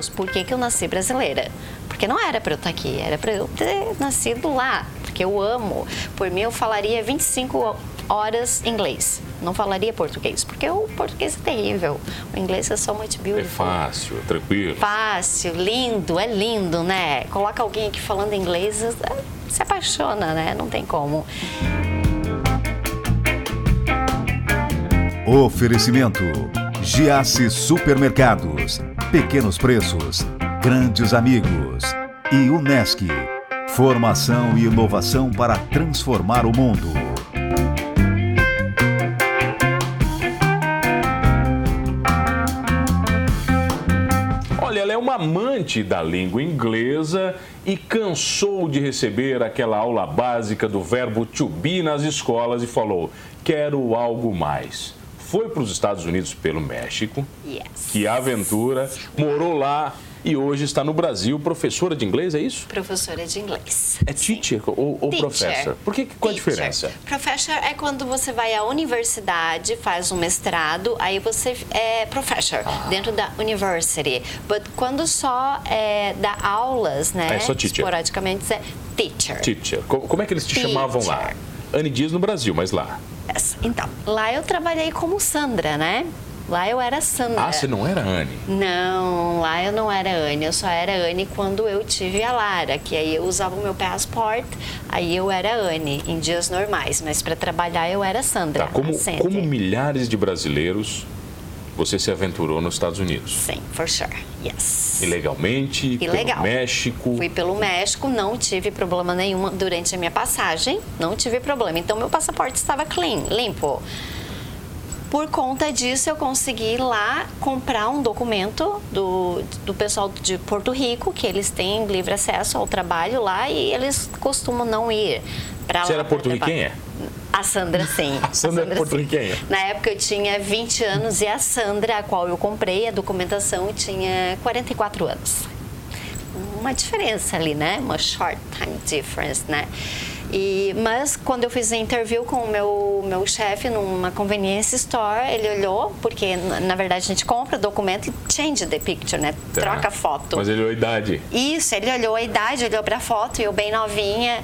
Deus, por que, que eu nasci brasileira? Porque não era para eu estar aqui, era para eu ter nascido lá, porque eu amo. Por mim, eu falaria 25 horas inglês. Não falaria português, porque o português é terrível. O inglês é só muito É beautiful. fácil, é tranquilo. Fácil, lindo, é lindo, né? Coloca alguém aqui falando inglês, é, se apaixona, né? Não tem como. Oferecimento: Giasse Supermercados, Pequenos Preços, Grandes Amigos e Unesc. Formação e inovação para transformar o mundo. Olha, ela é uma amante da língua inglesa e cansou de receber aquela aula básica do verbo to be nas escolas e falou: quero algo mais. Foi para os Estados Unidos pelo México, Yes. que aventura, morou lá e hoje está no Brasil, professora de inglês, é isso? Professora de inglês. É teacher ou, ou Teacher. professor? Por que, qual a Teacher. diferença? Professor é quando você vai à universidade, faz um mestrado, aí você é professor Ah. dentro da university. But quando só é, dá aulas, né? É só teacher. Esporadicamente é teacher. Teacher. Co- Como é que eles te Teacher. chamavam lá? Anne Dias no Brasil, mas lá. Então, lá eu trabalhei como Sandra, né? Lá eu era Sandra. Ah, você não era Anne? Não, lá eu não era Anne, eu só era Anne quando eu tive a Lara, que aí eu usava o meu passport, aí eu era Anne em dias normais, mas para trabalhar eu era Sandra. Tá, como, como milhares de brasileiros, você se aventurou nos Estados Unidos. Sim, for sure. Yes. Ilegalmente, Ilegal. pelo México. Fui pelo México, não tive problema nenhum durante a minha passagem, não tive problema. Então meu passaporte estava clean, limpo. Por conta disso, eu consegui lá comprar um documento do, do pessoal de Porto Rico, que eles têm livre acesso ao trabalho lá e eles costumam não ir para lá. Você era porto-riquenha? A Sandra, sim. A Sandra é sim. porto-riquenha? Na época eu tinha 20 anos e a Sandra, a qual eu comprei a documentação, tinha 44 anos uma diferença ali, né? Uma short time difference, né? E, mas quando eu fiz a interview com o meu, meu chefe numa convenience store, ele olhou, porque na, verdade a gente compra documento e change the picture, né? Tá. Troca a foto. Mas ele olhou a idade. Isso, ele olhou a idade, olhou pra foto e eu bem novinha.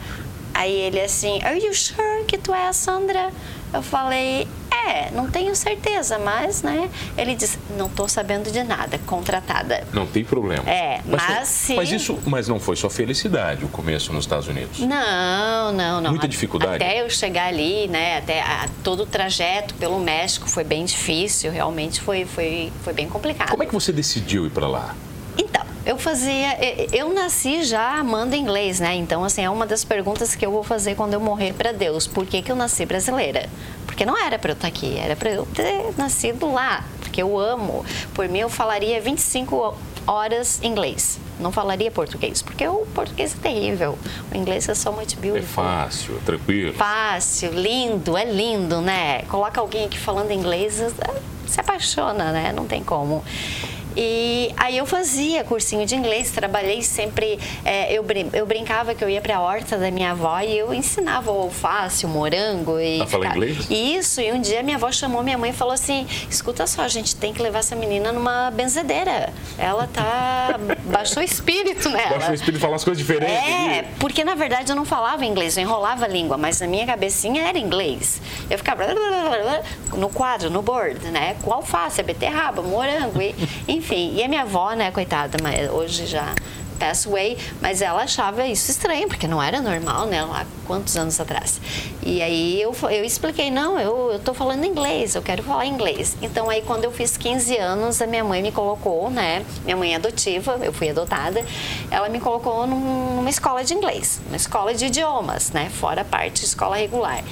Aí ele assim, Are you sure que tu é a Sandra? Eu falei, é, não tenho certeza, mas, né? Ele disse, não tô sabendo de nada, contratada. Não tem problema. É, mas foi- se- Mas isso, mas não foi só felicidade o começo nos Estados Unidos. Não, não, não. Muita dificuldade? Até eu chegar ali, né? Até a- todo o trajeto pelo México foi bem difícil, realmente foi, foi, foi bem complicado. Como é que você decidiu ir para lá? Então, eu fazia. Eu nasci já amando inglês, né? Então, assim, é uma das perguntas que eu vou fazer quando eu morrer para Deus. Por que, que eu nasci brasileira? Porque não era para eu estar aqui, era para eu ter nascido lá. Porque eu amo. Por mim, eu falaria 25 horas inglês. Não falaria português, porque o português é terrível. O inglês é só muito É beautiful. fácil, é tranquilo. Fácil, lindo, é lindo, né? Coloca alguém aqui falando inglês, se apaixona, né? Não tem como. E aí eu fazia cursinho de inglês, trabalhei sempre. é, eu, brin- eu brincava que eu ia para a horta da minha avó e eu ensinava o alface, o morango. E A falar ficar- inglês? Isso, e um dia minha avó chamou minha mãe e falou assim: escuta só, a gente tem que levar essa menina numa benzedeira. Ela tá. baixou o espírito nela. Baixa o espírito e falar as coisas diferentes. É, aqui. porque na verdade eu não falava inglês, eu enrolava a língua, mas na minha cabecinha era inglês. Eu ficava no quadro, no board, né? Com alface, beterraba, morango, e, enfim. E a minha avó, né, coitada, mas hoje já passed away, mas ela achava isso estranho, porque não era normal, né, lá quantos anos atrás. E aí eu, eu expliquei, não, eu, eu tô falando inglês, eu quero falar inglês. Então aí quando eu fiz 15 anos, a minha mãe me colocou, né, minha mãe é adotiva, eu fui adotada, ela me colocou num- numa escola de inglês, uma escola de idiomas, né, fora a parte escola regular.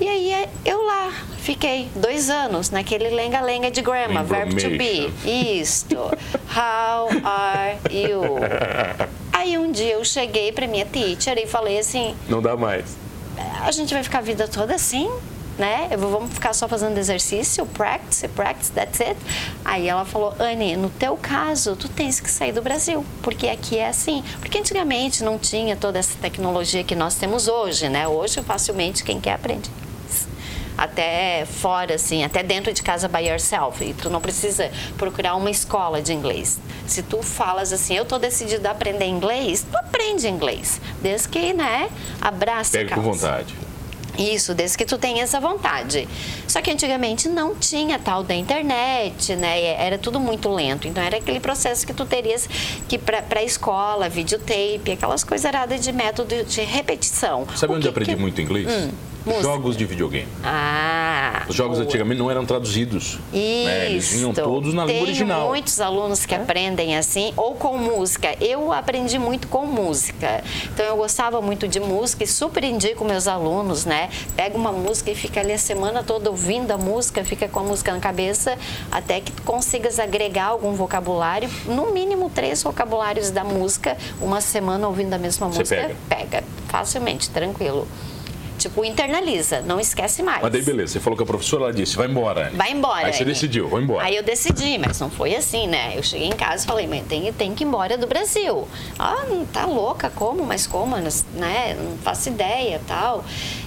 E aí eu lá fiquei dois anos naquele lenga-lenga de grammar, verbo to be. Isto. How are you? Aí um dia eu cheguei pra minha teacher e falei assim, Não dá mais. a gente vai ficar a vida toda assim, né? Eu vou- Vamos ficar só fazendo exercício, practice, practice, that's it. Aí ela falou, Anne, no teu caso, tu tens que sair do Brasil, porque aqui é assim. Porque antigamente não tinha toda essa tecnologia que nós temos hoje, né? Hoje, facilmente, quem quer aprende. até fora, assim, até dentro de casa by yourself. E tu não precisa procurar uma escola de inglês. Se tu falas assim, eu tô decidido a aprender inglês, tu aprende inglês. Desde que, né, abraça Pega com vontade. Isso, desde que tu tenha essa vontade. Só que antigamente não tinha tal da internet, né? Era tudo muito lento. Então era aquele processo que tu terias que ir pra, escola, videotape, aquelas coisas de método de repetição. Sabe O onde que eu aprendi que- muito inglês? Hum, música. Jogos de videogame. Ah. Os jogos antigamente não eram traduzidos. né? Eles vinham Isso. todos na língua Tenho original. muitos alunos que aprendem assim, ou com música. Eu aprendi muito com música. Então eu gostava muito de música e super indico meus alunos, né? Pega uma música e fica ali a semana toda ouvindo a música, fica com a música na cabeça, até que tu consigas agregar algum vocabulário, no mínimo três vocabulários da música, uma semana ouvindo a mesma Você música, pega? pega facilmente, tranquilo. Tipo, internaliza, não esquece mais. Mas daí beleza, você falou que a professora ela disse, vai embora. Vai embora. Aí você Anne. decidiu, vou embora. Aí eu decidi, mas não foi assim, né? Eu cheguei em casa e falei, mãe, tem, tem que ir embora do Brasil. Ah, tá louca, como? Mas como? Né? Não faço ideia tal.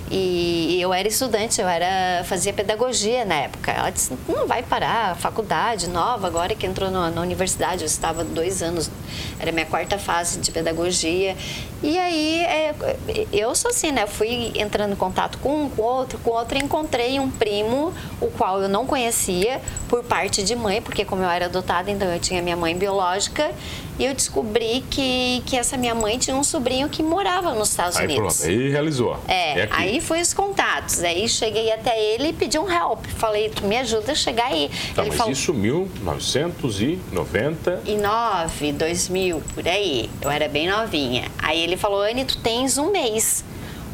E eu era estudante, eu era fazia pedagogia na época. Ela disse, não vai parar, faculdade nova, agora que entrou na, na universidade, eu estava dois anos, era minha quarta fase de pedagogia. E aí, é, eu sou assim, né? Fui entrando em contato com um, com outro, com outro, e encontrei um primo, o qual eu não conhecia por parte de mãe, porque como eu era adotada, então eu tinha minha mãe biológica, e eu descobri que, que essa minha mãe tinha um sobrinho que morava nos Estados Aí Unidos. pronto, aí realizou. É, aqui. aí foi os contatos. Aí cheguei até ele e pedi um help. Falei, tu me ajuda a chegar aí. Tá, ele mas falou, isso 1990. em 9, 2000, por aí. Eu era bem novinha. Aí ele falou, Anne, tu tens um mês.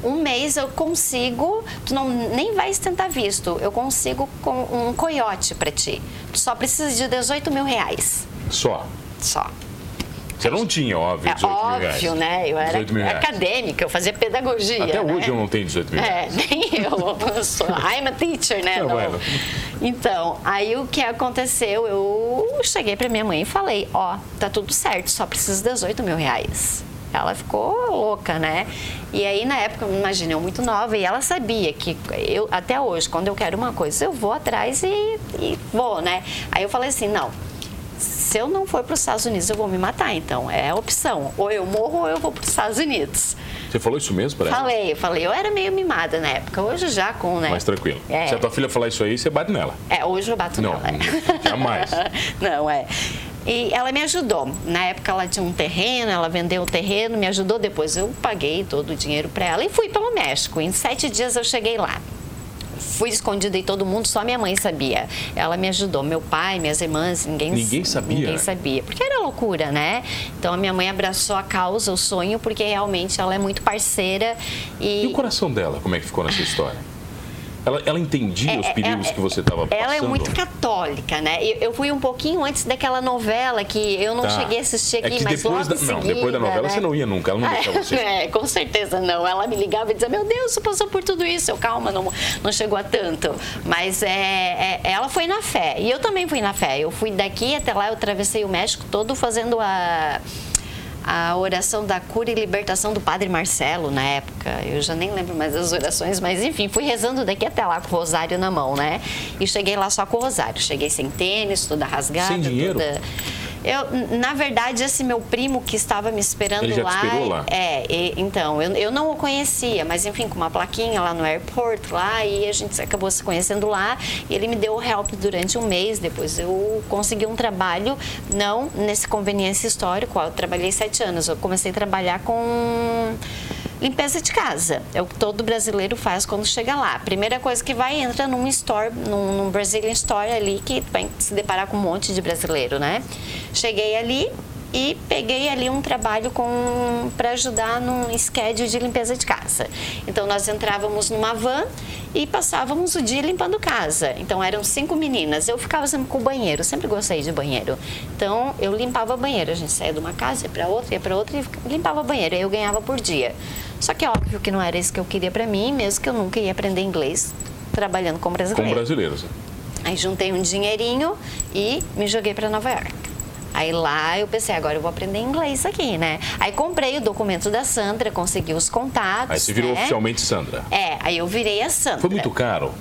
Um mês eu consigo, tu não nem vai tentar visto, eu consigo com um coiote pra ti. Tu só precisa de 18 mil reais. Só. Só. Você não tinha, óbvio, É 18 mil reais. óbvio, né? Eu era 18 mil reais. acadêmica, eu fazia pedagogia. Até né? hoje eu não tenho 18 mil É, reais. nem eu. eu sou, I'm a teacher, né? Não. vendo? Então, aí o que aconteceu? Eu cheguei pra minha mãe e falei: Ó, tá tudo certo, só preciso de 18 mil reais. Ela ficou louca, né? E aí, na época, imagina, eu muito nova, e ela sabia que eu, até hoje, quando eu quero uma coisa, eu vou atrás e, e vou, né? Aí eu falei assim: não, se eu não for para os Estados Unidos, eu vou me matar. Então, é a opção. Ou eu morro ou eu vou para os Estados Unidos. Você falou isso mesmo para ela? Falei, falei. Eu era meio mimada na época. Hoje já com, né? Mais tranquilo. É. Se a tua filha falar isso aí, você bate nela. É, hoje eu bato Não, nela. jamais. Não, é. E ela me ajudou. Na época ela tinha um terreno, ela vendeu o terreno, me ajudou. Depois eu paguei todo o dinheiro para ela e fui pelo México. Em sete dias eu cheguei lá. Fui escondida e todo mundo, só minha mãe sabia. Ela me ajudou, meu pai, minhas irmãs, ninguém Ninguém sabia? Ninguém sabia, porque era loucura, né? Então a minha mãe abraçou a causa, o sonho, porque realmente ela é muito parceira E o coração dela, como é que ficou nessa história? Ela, ela entendia os É, perigos é, que você estava passando? Ela é muito católica, né? Eu, eu fui um pouquinho antes daquela novela que eu não Tá. cheguei a assistir aqui, é que mas depois da, em Não, seguida, depois da novela né? você não ia nunca, ela não deixava você. É, com certeza não. Ela me ligava e dizia, meu Deus, você passou por tudo isso. Eu, calma, não, não chegou a tanto. Mas é, é, ela foi na fé. E eu também fui na fé. Eu fui daqui até lá, eu atravessei o México todo fazendo a a oração da cura e libertação do Padre Marcelo na época. Eu já nem lembro mais das orações, mas enfim, fui rezando daqui até lá com o rosário na mão, né? E cheguei lá só com o rosário. Cheguei sem tênis, toda rasgada, Sem dinheiro? toda eu, na verdade, esse meu primo que estava me esperando Ele já te lá. esperou lá? É, e- então, eu, eu não o conhecia, mas enfim, com uma plaquinha lá no airport lá, e a gente acabou se conhecendo lá, e ele me deu o help durante um mês, depois eu consegui um trabalho, não nesse conveniência histórico, eu trabalhei sete anos, eu comecei a trabalhar com limpeza de casa. É o que todo brasileiro faz quando chega lá. Primeira coisa que vai, entra num store, num, num Brazilian Store ali, que vai se deparar com um monte de brasileiro, né? Cheguei ali e peguei ali um trabalho com para ajudar num schedule de limpeza de casa. Então nós entrávamos numa van e passávamos o dia limpando casa. Então eram cinco meninas. Eu ficava sempre com o banheiro, sempre gostei de banheiro. Então eu limpava banheiro. A gente saía de uma casa, ia para outra, ia para outra e limpava banheiro. Aí eu ganhava por dia. Só que é óbvio que não era isso que eu queria para mim, mesmo que eu nunca ia aprender inglês trabalhando com Com brasileiro. brasileiros. Aí juntei um dinheirinho e me joguei para Nova York. Aí lá eu pensei, agora eu vou aprender inglês aqui, né? Aí comprei o documento da Sandra, consegui os contatos. Aí você virou né? oficialmente Sandra. É, aí eu virei a Sandra. Foi muito caro?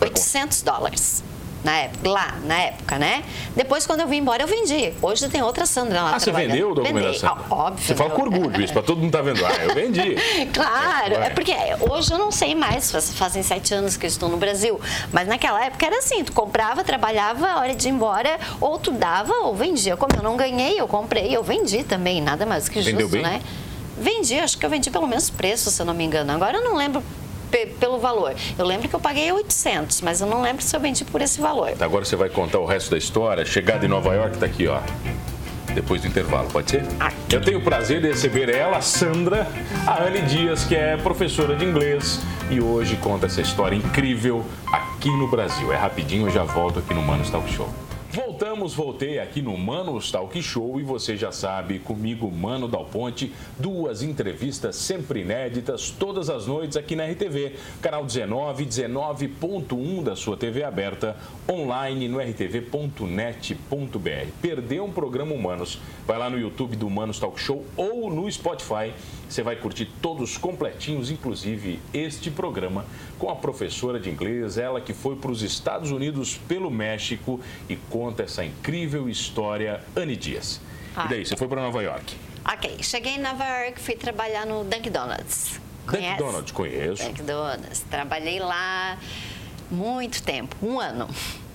800 dólares na época, lá, na época, né? Depois, quando eu vim embora, eu vendi. Hoje tem outra Sandra lá Ah, você vendeu o documento Vendi. Ah, óbvio. Você fala com orgulho isso, para todo mundo tá vendo. Ah, eu vendi. Claro, Vai. é porque hoje eu não sei mais, faz- fazem sete anos que eu estou no Brasil, mas naquela época era assim, tu comprava, trabalhava, a hora de ir embora, ou tu dava ou vendia. Como eu não ganhei, eu comprei, eu vendi também, nada mais que justo, Vendeu bem? né? Vendi, acho que eu vendi pelo menos preço, se eu não me engano. Agora eu não lembro pelo valor. Eu lembro que eu paguei 800, mas eu não lembro se eu vendi por esse valor. Agora você vai contar o resto da história. Chegada em Nova York tá aqui, ó. Depois do intervalo, pode ser? Eu tenho o prazer de receber ela, Sandra, a Anne Dias, que é professora de inglês e hoje conta essa história incrível aqui no Brasil. É rapidinho, eu já volto aqui no Manos Talk Show. Voltamos, voltei aqui no Manos Talk Show e você já sabe, comigo, Mano Dal Ponte, duas entrevistas sempre inéditas todas as noites aqui na RTV, canal 19, 19.1 da sua TV aberta, online no rtv.net.br. Perdeu um programa Humanos? Vai lá no YouTube do Humanos Talk Show ou no Spotify. Você vai curtir todos completinhos, inclusive este programa com a professora de inglês, ela que foi para os Estados Unidos pelo México e conta essa incrível história, Anne Dias. Ah. E daí, você foi para Nova York? Ok, cheguei em Nova York, fui trabalhar no Dunkin' Donuts. Conhece? Dunkin' Donuts, conheço. Dunkin' Donuts. Trabalhei lá muito tempo, um ano.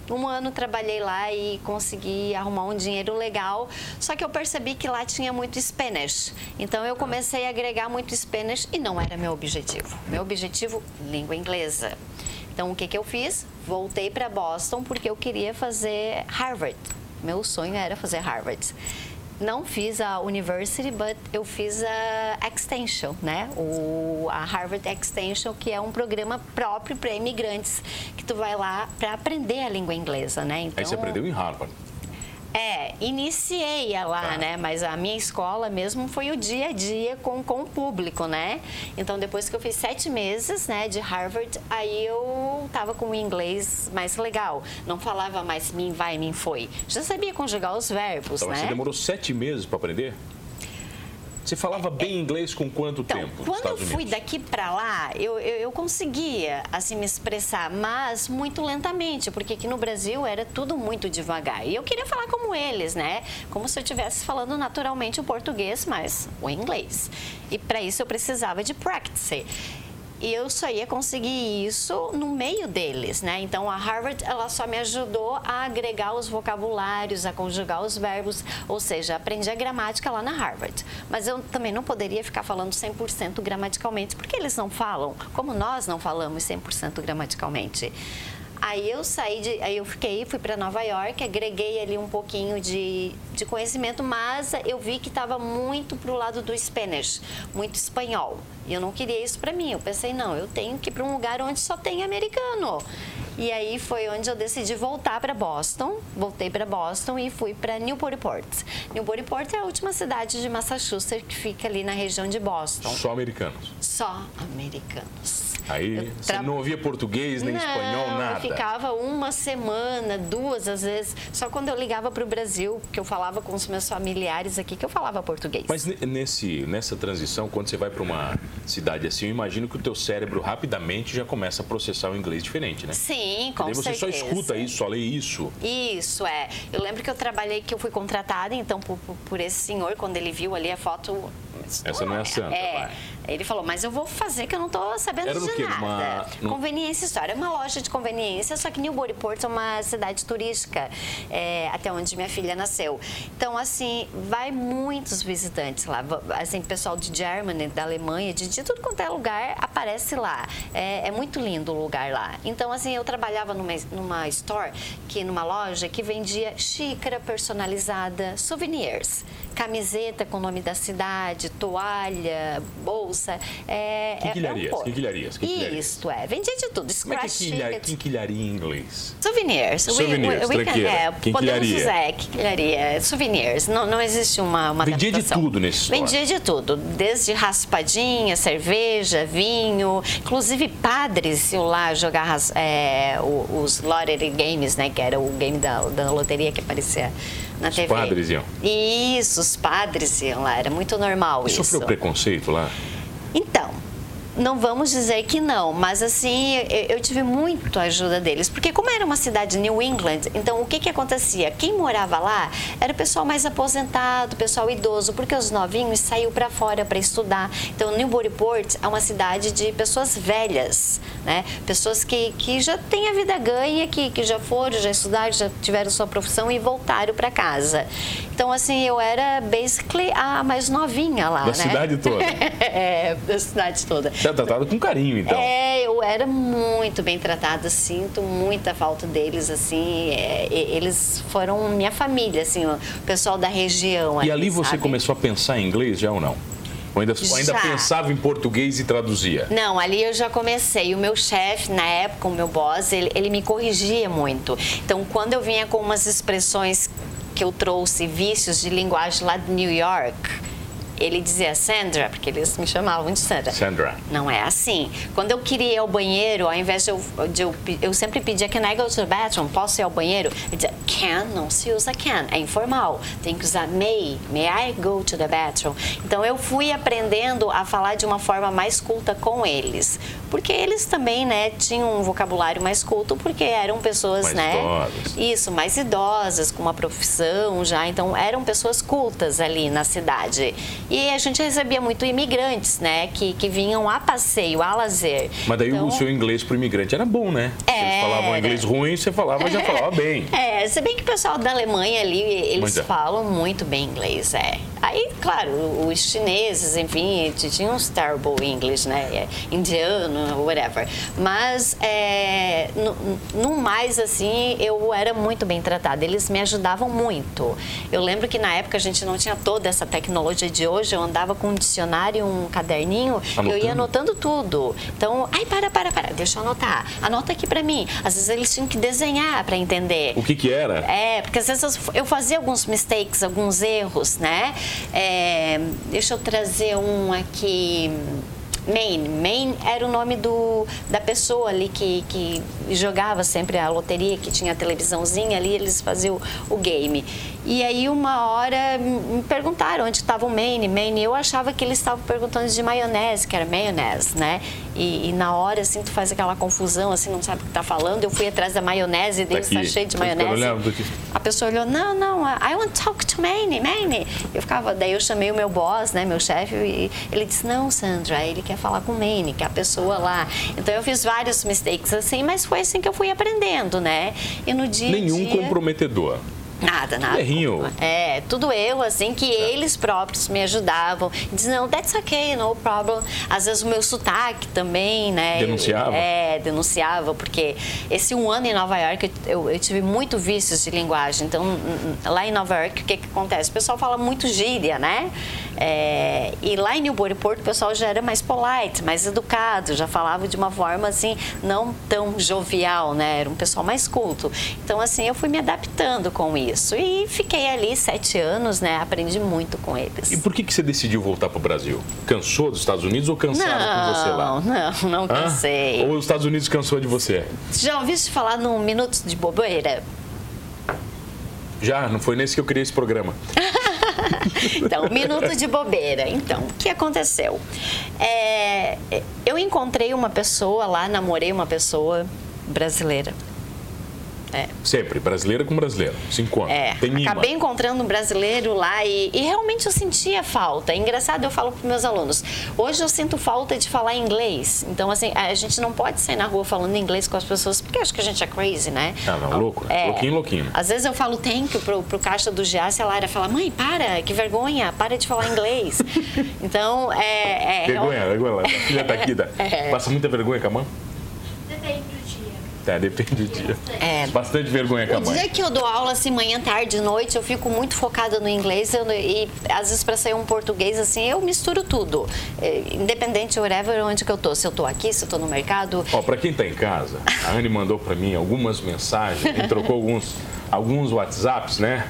Um ano trabalhei lá e consegui arrumar um dinheiro legal, só que eu percebi que lá tinha muito Spanish. Então eu comecei a agregar muito Spanish e não era meu objetivo. Meu objetivo, língua inglesa. Então o que, que eu fiz? Voltei para Boston porque eu queria fazer Harvard. Meu sonho era fazer Harvard. Não fiz a University, but eu fiz a Extension, né? O, a Harvard Extension, que é um programa próprio para imigrantes, que tu vai lá para aprender a língua inglesa, né? Então, Aí você aprendeu em Harvard. É, iniciei lá, Tá. né? Mas a minha escola mesmo foi o dia a dia com, com o público, né? Então, depois que eu fiz sete meses, né, de Harvard, aí eu tava com o inglês mais legal. Não falava mais mim vai, mim foi. Já sabia conjugar os verbos, Então, né? Você demorou sete meses para aprender? Você falava bem inglês com quanto Então, tempo? quando eu fui daqui para lá, eu, eu, eu conseguia assim me expressar, mas muito lentamente, porque aqui no Brasil era tudo muito devagar. E eu queria falar como eles, né? Como se eu estivesse falando naturalmente o português, mas o inglês. E para isso eu precisava de practice. Eu só ia conseguir isso no meio deles, né? Então a Harvard ela só me ajudou a agregar os vocabulários, a conjugar os verbos, ou seja, aprendi a gramática lá na Harvard. Mas eu também não poderia ficar falando 100% gramaticalmente, porque eles não falam, como nós não falamos 100% gramaticalmente. Aí eu saí de, aí eu fiquei, fui para Nova York, agreguei ali um pouquinho de, de conhecimento, mas eu vi que estava muito pro lado do Spanish, muito espanhol. E eu não queria isso para mim. Eu pensei, não, eu tenho que ir para um lugar onde só tem americano. E aí foi onde eu decidi voltar para Boston. Voltei para Boston e fui para Newburyport. Newburyport é a última cidade de Massachusetts que fica ali na região de Boston. Só americanos. Só americanos. Aí você tra- não ouvia português, nem não, espanhol, nada. Eu ficava uma semana, duas às vezes. Só quando eu ligava para o Brasil, que eu falava com os meus familiares aqui, que eu falava português. Mas ne- nesse, nessa transição, quando você vai para uma cidade assim, eu imagino que o teu cérebro rapidamente já começa a processar o inglês diferente, né? Sim, com Daí você certeza. só escuta isso, só lê isso. Isso, é. Eu lembro que eu trabalhei, que eu fui contratada, então, por, por- por esse senhor, quando ele viu ali a foto... Essa não é a Santa, É. vai. Ele falou, mas eu vou fazer que eu não tô sabendo Era de quê? nada. Num- Conveniência História. É uma loja de conveniência, só que Newburyport é uma cidade turística, é, até onde minha filha nasceu. Então, assim, vai muitos visitantes lá. Assim, pessoal de Germany, da Alemanha, de, de tudo quanto é lugar, aparece lá. É, é muito lindo o lugar lá. Então, assim, eu trabalhava numa, numa store, que numa loja, que vendia xícara personalizada, souvenirs. Camiseta com o nome da cidade, toalha, bolsa. É, é- é um Quinquilharias, quinquilharias, quinquilharias. Isto é, vendia de tudo. Como é que é Scratch quinquilharia, em inglês? Souvenirs. We- Souvenirs, we- we tranqueira. é, podemos usar, é, quinquilharia. Souvenirs. Não, não existe uma, uma Vendia de adaptação. tudo nesse store. Vendia de tudo. Desde raspadinha, cerveja, vinho. Inclusive padres iam lá jogar é, os lottery games, né? Que era o game da, da loteria que aparecia na TV. padres iam. Isso, os padres iam lá. Era muito normal E isso. sofreu preconceito lá? Então, não vamos dizer que não, mas assim, eu, tive muito ajuda deles, porque como era uma cidade New England, então o que que acontecia? Quem morava lá era o pessoal mais aposentado, pessoal idoso, porque os novinhos saiu para fora para estudar. Então, Newburyport é uma cidade de pessoas velhas, né? Pessoas que, que já têm a vida ganha, que, que já foram, já estudaram, já tiveram sua profissão e voltaram para casa. Então, assim, eu era basically a mais novinha lá, da né? cidade toda. é, da cidade toda. Você é tratada com carinho, então. É, eu era muito bem tratada, sinto muita falta deles, assim, é, eles foram minha família, assim, o pessoal da região. E ali você sabe? começou a pensar em inglês já ou não? Ou ainda, ou ainda pensava em português e traduzia? Não, ali eu já comecei. O meu chefe, na época, o meu boss, ele, ele me corrigia muito. Então, quando eu vinha com umas expressões que eu trouxe, vícios de linguagem lá de New York, ele dizia Sandra, porque eles me chamavam de Sandra. Sandra. Não é assim. Quando eu queria ir ao banheiro, ao invés de eu, de eu, eu sempre pedia Can I go to the bathroom? Posso ir ao banheiro? Ele dizia Can, não se usa can, é informal. Tem que usar may, may I go to the bathroom? Então eu fui aprendendo a falar de uma forma mais culta com eles. Porque eles também, né, tinham um vocabulário mais culto, porque eram pessoas, Mais né? idosas. Isso, mais idosas, com uma profissão já. Então, eram pessoas cultas ali na cidade. E a gente recebia muito imigrantes, né? Que, que vinham a passeio, a lazer. Mas daí Então, o seu inglês pro imigrante era bom, né? Se eles falavam inglês ruim, você falava, já falava bem. É, se bem que o pessoal da Alemanha ali, eles Muito. falam muito bem inglês, é. Aí, claro, os chineses, enfim, tinham uns terrible English, né? É, Indiano, whatever. Mas, é, no, no mais, assim, eu era muito bem tratada. Eles me ajudavam muito. Eu lembro que na época a gente não tinha toda essa tecnologia de hoje. Eu andava com um dicionário, um caderninho, eu ia Anotando? anotando tudo. Então, ai, para, para, para, deixa eu anotar. Anota aqui pra mim. Às vezes eles tinham que desenhar pra entender. O que que era? É, porque às vezes eu fazia alguns mistakes, alguns erros, né? É, deixa eu trazer um aqui. Maine. Maine era o nome do, da pessoa ali que, que jogava sempre a loteria, que tinha a televisãozinha ali, eles faziam o game. E aí, uma hora, me perguntaram onde estava o Maine. Maine, eu achava que eles estavam perguntando de maionese, que era maionese, né? E, e na hora, assim, tu faz aquela confusão, assim, não sabe o que tá falando. Eu fui atrás da maionese, dele está cheio de maionese. A pessoa olhou, não, não, I want to talk to Manny, Manny. Eu ficava, daí eu chamei o meu boss, né, meu chefe, e ele disse, não, Sandra, ele quer falar com o Manny, que é a pessoa lá. Então eu fiz vários mistakes assim, mas foi assim que eu fui aprendendo, né? E no dia Nenhum dia... comprometedor. Nada, nada. Errinho. É, tudo eu, assim, que eles próprios me ajudavam. Diz, não, that's okay, no problem. Às vezes o meu sotaque também, né? Denunciava? É, denunciava, porque esse um ano em Nova York eu, eu tive muito vícios de linguagem. Então, lá em Nova York, o que, que acontece? O pessoal fala muito gíria, né? É, e lá em Newburyport o pessoal já era mais polite, mais educado, já falava de uma forma assim, não tão jovial, né? Era um pessoal mais culto. Então, assim, eu fui me adaptando com isso. E fiquei ali sete anos, né? Aprendi muito com eles. E por que, que você decidiu voltar pro Brasil? Cansou dos Estados Unidos ou cansaram com você lá? Não, não, não Hã? cansei. Ou os Estados Unidos cansou de você? Já ouviste falar no Minutos de Bobeira? Já, não foi nesse que eu criei esse programa. Então, minuto de bobeira. Então, o que aconteceu? É, eu encontrei uma pessoa lá, namorei uma pessoa brasileira. É, Sempre, brasileira com brasileiro. Se encontra. é. Tem imã. Acabei encontrando um brasileiro lá e, e realmente eu sentia falta. É engraçado, eu falo para meus alunos. Hoje eu sinto falta de falar inglês. Então, assim, a gente não pode sair na rua falando inglês com as pessoas, porque acho que a gente é crazy, né? Ah, não, louco. É. Louquinho, louquinho. Às vezes eu falo thank you pro, pro caixa do Giasse, a Lara fala, mãe, para, que vergonha, para de falar inglês. então, é... é Vergonha, vergonha. A filha tá aqui. Tá? É. Passa muita vergonha com a mãe? Depende do dia. Tá, depende do dia. É. Bastante vergonha com a O mãe. dia que eu dou aula assim, manhã, tarde, noite, eu fico muito focada no inglês eu- e às vezes para sair um português assim, eu misturo tudo. É, Independente, whatever, onde que eu tô. Se eu tô aqui, se eu tô no mercado. Ó, pra quem tá em casa, a Anne mandou pra mim algumas mensagens e trocou alguns, alguns WhatsApps, né?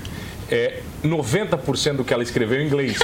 É 90% do que ela escreveu em inglês.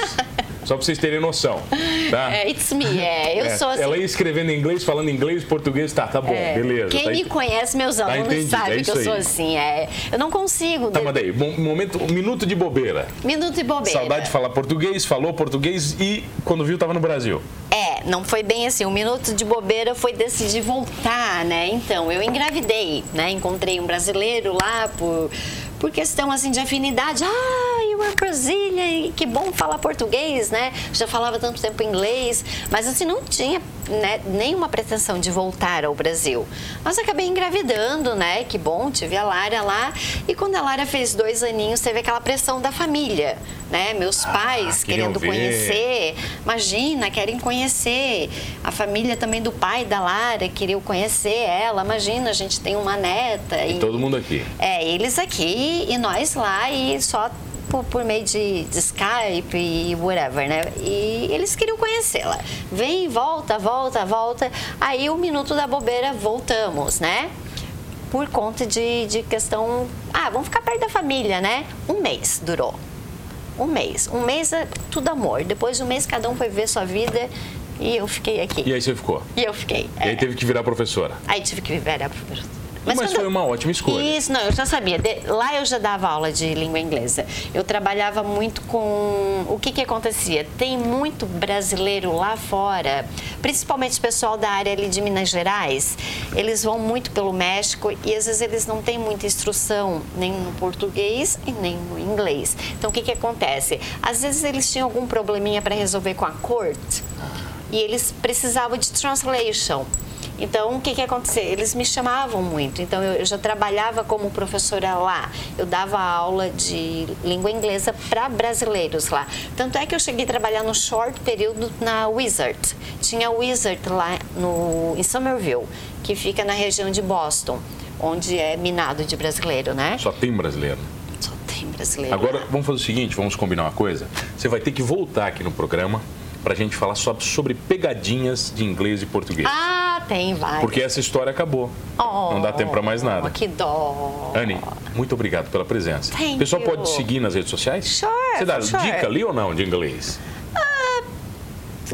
Só pra vocês terem noção. Tá? É, it's me, é. Eu É, sou assim. Ela ia escrevendo em inglês, falando inglês, português, tá, tá bom, é. beleza. Quem tá me conhece, meus alunos, entendido, é sabe que eu isso sou aí. assim. É. Eu não consigo. Tá, mas daí, um momento, um minuto de bobeira. Minuto de bobeira. Saudade de falar português, falou português e quando viu tava no Brasil. É, não foi bem assim. Um minuto de bobeira foi decidir voltar, né? Então, eu engravidei, né? Encontrei um brasileiro lá por, por questão assim de afinidade. Ah, are Brasília, e que bom falar português, né? Já falava tanto tempo inglês, mas assim não tinha né, nenhuma pretensão de voltar ao Brasil. Mas acabei engravidando, né? Que bom, tive a Lara lá. E quando a Lara fez dois aninhos, teve aquela pressão da família, né? Meus pais Ah, queriam querendo ver. conhecer Imagina, querem conhecer. A família também do pai da Lara queria conhecer ela. Imagina, a gente tem uma neta. E todo mundo aqui. É, eles aqui e nós lá e só por, por meio de, de Skype e whatever, né? E eles queriam conhecê-la. Vem, volta, volta, volta. Aí o minuto da bobeira voltamos, né? Por conta de, de questão. Ah, vamos ficar perto da família, né? Um mês durou. Um mês. Um mês é tudo amor. Depois de um mês, cada um foi ver sua vida e eu fiquei aqui. E aí você ficou. E eu fiquei. E aí é. teve que virar professora. Aí tive que viver a professora. Mas, quando foi eu- uma ótima escolha. Isso, não, eu já sabia. De- lá eu já dava aula de língua inglesa. Eu trabalhava muito com. O que que acontecia? Tem muito brasileiro lá fora, principalmente o pessoal da área ali de Minas Gerais. Eles vão muito pelo México e às vezes eles não têm muita instrução nem no português e nem no inglês. Então o que que acontece? Às vezes eles tinham algum probleminha para resolver com a corte e eles precisavam de translation. Então, o que que acontecia? Eles me chamavam muito. Então, eu eu já trabalhava como professora lá. Eu dava aula de língua inglesa para brasileiros lá. Tanto é que eu cheguei a trabalhar no short período na Wizard. Tinha a Wizard lá no, em Somerville, que fica na região de Boston, onde é minado de brasileiro, né? Só tem brasileiro. Só tem brasileiro. Agora, vamos fazer o seguinte, vamos combinar uma coisa. Você vai ter que voltar aqui no programa pra gente falar sobre pegadinhas de inglês e português. Ah, tem vários. Porque essa história acabou. Oh, Não dá tempo pra mais nada. Que dó. Anne, muito obrigado pela presença. Thank o pessoal you. pode seguir nas redes sociais? Sure, Você dá sure. dica ali ou não de inglês?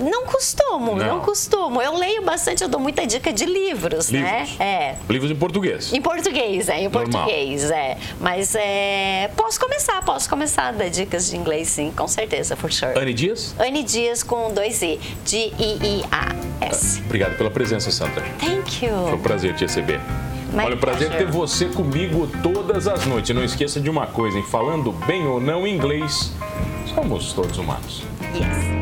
Não costumo, Não. não. costumo. Eu leio bastante, eu dou muita dica de livros, Livros? né? É. Livros em português. Em português, é, em Normal. português, é. Mas é, posso começar, posso começar a dar dicas de inglês, sim, com certeza, for sure. Anne Dias, Anne Dias com dois I, D-I-I-A-S. obrigado pela presença, Sandra. Thank you. Foi um prazer te receber. My Olha, o prazer ter você comigo todas as noites. Não esqueça de uma coisa, em falando bem ou não inglês, somos todos humanos. Yes.